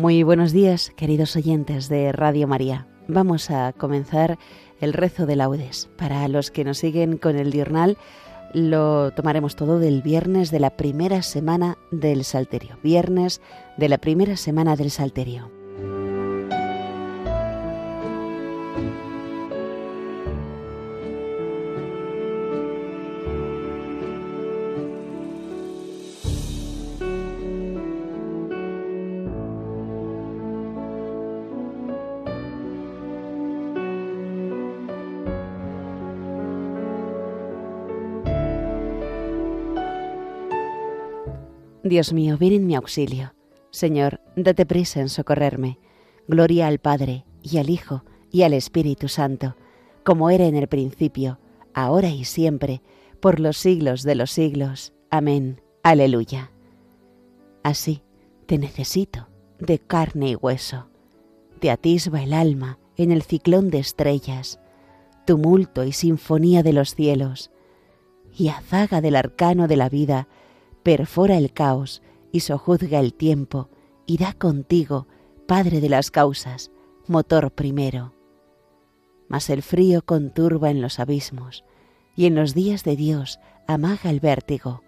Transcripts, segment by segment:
Muy buenos días, queridos oyentes de Radio María. Vamos a comenzar el rezo de laudes. Para los que nos siguen con el diurnal, lo tomaremos todo del viernes de la primera semana del Salterio. Viernes de la primera semana del Salterio. Dios mío, ven en mi auxilio. Señor, date prisa en socorrerme. Gloria al Padre, y al Hijo, y al Espíritu Santo, como era en el principio, ahora y siempre, por los siglos de los siglos. Amén. Aleluya. Así te necesito, de carne y hueso. Te atisba el alma en el ciclón de estrellas, tumulto y sinfonía de los cielos, y azaga del arcano de la vida, perfora el caos y sojuzga el tiempo, y da contigo, Padre de las causas, motor primero. Mas el frío conturba en los abismos, y en los días de Dios amaga el vértigo,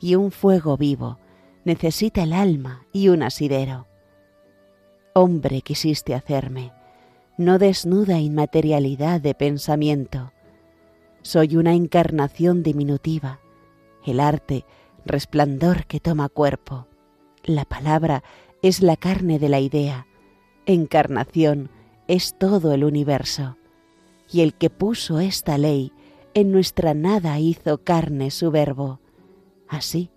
y un fuego vivo necesita el alma y un asidero. Hombre quisiste hacerme, no desnuda inmaterialidad de pensamiento. Soy una encarnación diminutiva, el arte resplandor que toma cuerpo. La palabra es la carne de la idea. Encarnación es todo el universo. Y el que puso esta ley en nuestra nada hizo carne su verbo, así,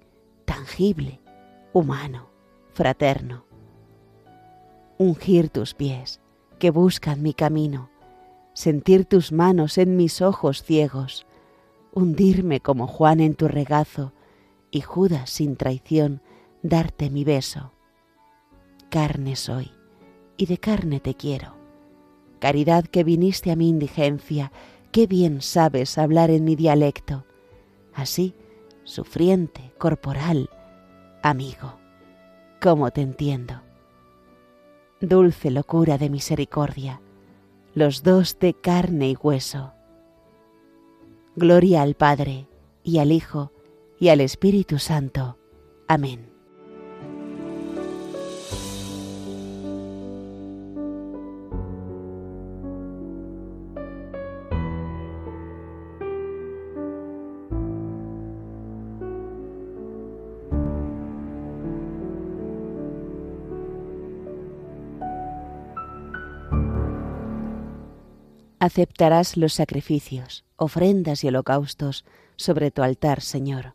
tangible, humano, fraterno. Ungir tus pies, que buscan mi camino, sentir tus manos en mis ojos ciegos, hundirme como Juan en tu regazo, y Judas sin traición darte mi beso. Carne soy, y de carne te quiero. Caridad que viniste a mi indigencia, qué bien sabes hablar en mi dialecto. Así, sufriente, corporal, amigo, cómo te entiendo. Dulce locura de misericordia, los dos de carne y hueso. Gloria al Padre y al Hijo y al Espíritu Santo. Amén. aceptarás los sacrificios, ofrendas y holocaustos sobre tu altar, Señor.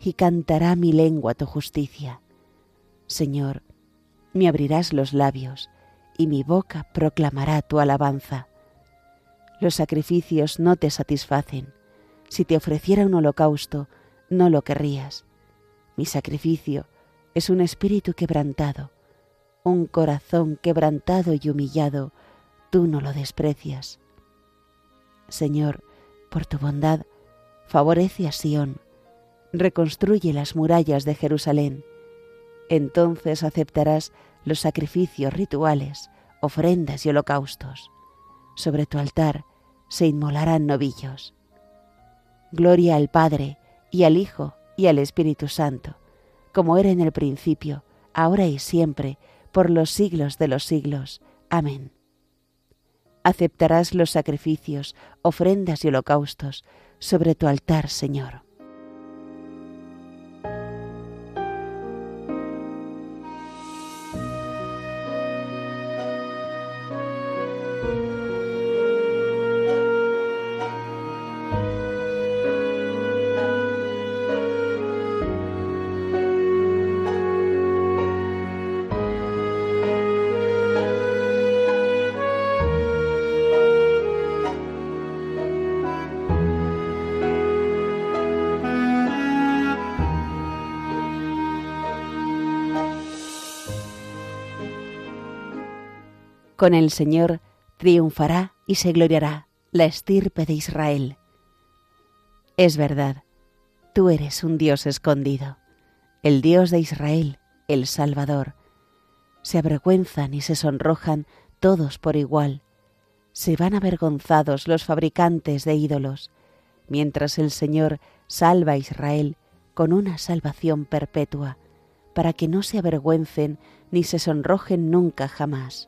y cantará mi lengua tu justicia. Señor, me abrirás los labios, y mi boca proclamará tu alabanza. Los sacrificios no te satisfacen. Si te ofreciera un holocausto, no lo querrías. Mi sacrificio es un espíritu quebrantado, un corazón quebrantado y humillado, tú no lo desprecias. Señor, por tu bondad, favorece a Sión, reconstruye las murallas de Jerusalén. Entonces aceptarás los sacrificios rituales, ofrendas y holocaustos. Sobre tu altar se inmolarán novillos. Gloria al Padre, y al Hijo, y al Espíritu Santo, como era en el principio, ahora y siempre, por los siglos de los siglos. Amén. Aceptarás los sacrificios, ofrendas y holocaustos sobre tu altar, Señor. Con el Señor triunfará y se gloriará la estirpe de Israel. Es verdad, tú eres un Dios escondido, el Dios de Israel, el Salvador. Se avergüenzan y se sonrojan todos por igual. Se van avergonzados los fabricantes de ídolos, mientras el Señor salva a Israel con una salvación perpetua, para que no se avergüencen ni se sonrojen nunca jamás.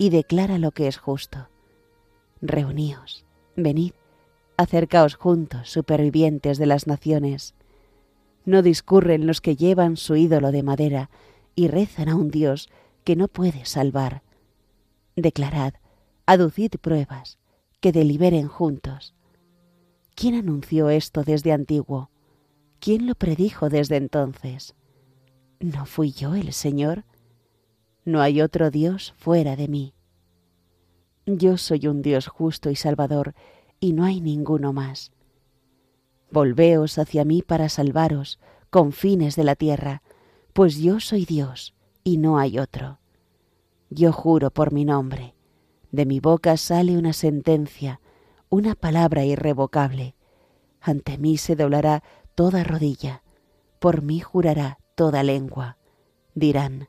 y declara lo que es justo. Reuníos, venid, acercaos juntos, supervivientes de las naciones. No discurren los que llevan su ídolo de madera y rezan a un Dios que no puede salvar. Declarad, aducid pruebas, que deliberen juntos. ¿Quién anunció esto desde antiguo? ¿Quién lo predijo desde entonces? ¿No fui yo el Señor? No hay otro Dios fuera de mí. Yo soy un Dios justo y salvador, y no hay ninguno más. Volveos hacia mí para salvaros, confines de la tierra, pues yo soy Dios, y no hay otro. Yo juro por mi nombre, de mi boca sale una sentencia, una palabra irrevocable. Ante mí se doblará toda rodilla, por mí jurará toda lengua. Dirán,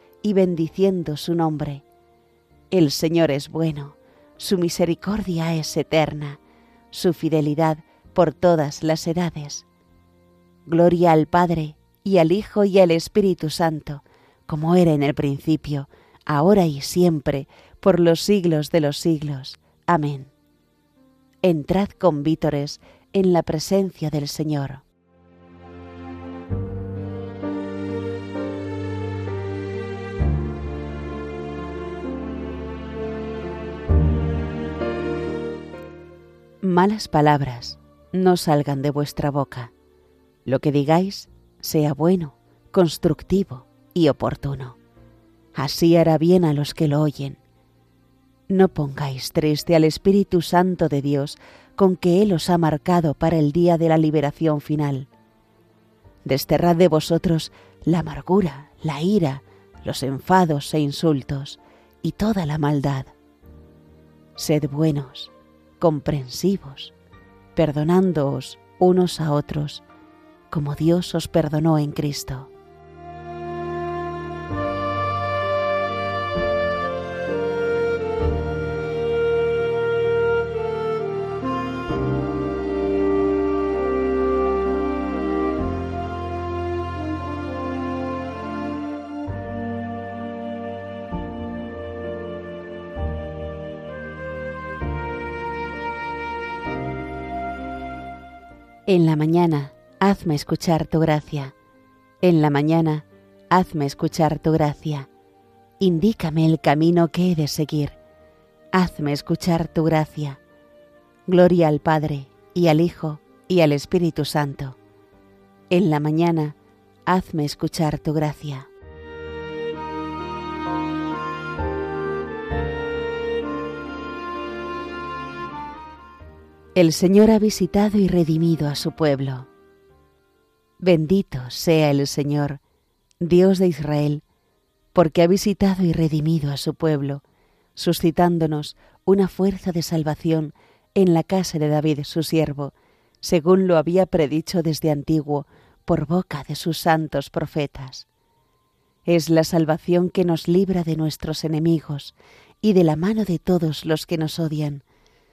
y bendiciendo su nombre. El Señor es bueno, su misericordia es eterna, su fidelidad por todas las edades. Gloria al Padre, y al Hijo, y al Espíritu Santo, como era en el principio, ahora y siempre, por los siglos de los siglos. Amén. Entrad con vítores en la presencia del Señor. Malas palabras no salgan de vuestra boca. Lo que digáis sea bueno, constructivo y oportuno. Así hará bien a los que lo oyen. No pongáis triste al Espíritu Santo de Dios con que Él os ha marcado para el día de la liberación final. Desterrad de vosotros la amargura, la ira, los enfados e insultos y toda la maldad. Sed buenos, comprensivos, perdonándoos unos a otros, como Dios os perdonó en Cristo. En la mañana, hazme escuchar tu gracia. En la mañana, hazme escuchar tu gracia. Indícame el camino que he de seguir. Hazme escuchar tu gracia. Gloria al Padre, y al Hijo, y al Espíritu Santo. En la mañana, hazme escuchar tu gracia. El Señor ha visitado y redimido a su pueblo. Bendito sea el Señor, Dios de Israel, porque ha visitado y redimido a su pueblo, suscitándonos una fuerza de salvación en la casa de David su siervo, según lo había predicho desde antiguo por boca de sus santos profetas. Es la salvación que nos libra de nuestros enemigos y de la mano de todos los que nos odian,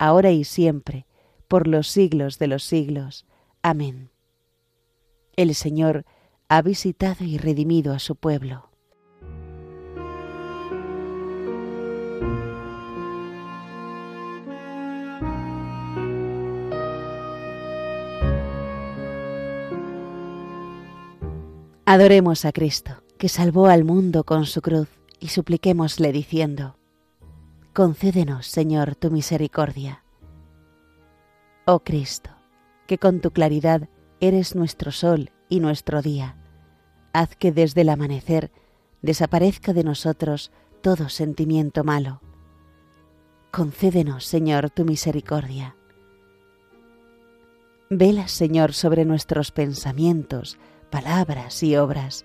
ahora y siempre, por los siglos de los siglos. Amén. El Señor ha visitado y redimido a su pueblo. Adoremos a Cristo, que salvó al mundo con su cruz, y supliquémosle diciendo, concédenos, Señor, tu misericordia. Oh Cristo, que con tu claridad eres nuestro sol y nuestro día, haz que desde el amanecer desaparezca de nosotros todo sentimiento malo. Concédenos, Señor, tu misericordia. Vela, Señor, sobre nuestros pensamientos, palabras y obras,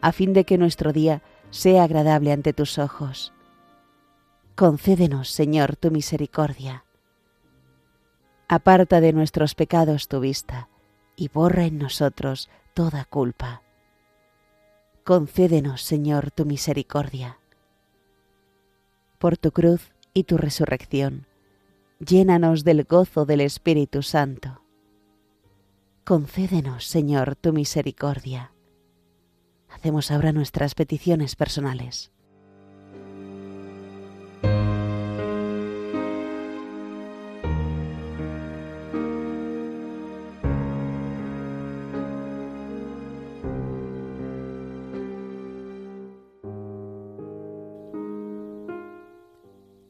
a fin de que nuestro día sea agradable ante tus ojos concédenos, Señor, tu misericordia. Aparta de nuestros pecados tu vista y borra en nosotros toda culpa. Concédenos, Señor, tu misericordia. Por tu cruz y tu resurrección, llénanos del gozo del Espíritu Santo. Concédenos, Señor, tu misericordia. Hacemos ahora nuestras peticiones personales.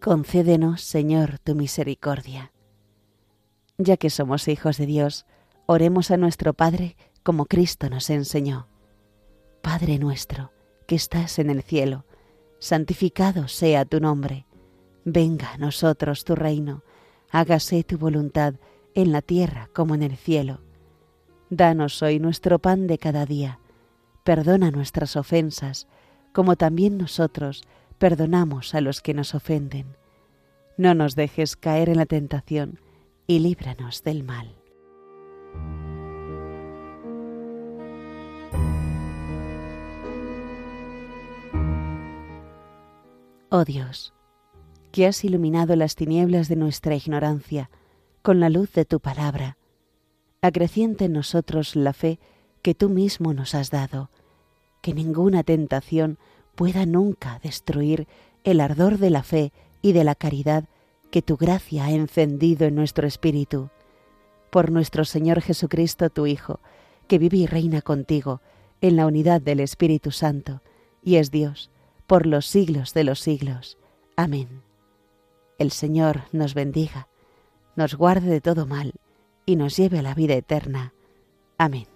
Concédenos, Señor, tu misericordia. Ya que somos hijos de Dios, oremos a nuestro Padre como Cristo nos enseñó. Padre nuestro, que estás en el cielo, santificado sea tu nombre. Venga a nosotros tu reino, hágase tu voluntad en la tierra como en el cielo. Danos hoy nuestro pan de cada día. Perdona nuestras ofensas, como también nosotros perdonamos a los que nos ofenden. No nos dejes caer en la tentación y líbranos del mal. Oh Dios, que has iluminado las tinieblas de nuestra ignorancia con la luz de tu palabra, acreciente en nosotros la fe que tú mismo nos has dado, que ninguna tentación pueda nunca destruir el ardor de la fe y de la caridad que tu gracia ha encendido en nuestro espíritu. Por nuestro Señor Jesucristo, tu Hijo, que vive y reina contigo en la unidad del Espíritu Santo, y es Dios, por los siglos de los siglos. Amén. El Señor nos bendiga, nos guarde de todo mal y nos lleve a la vida eterna. Amén.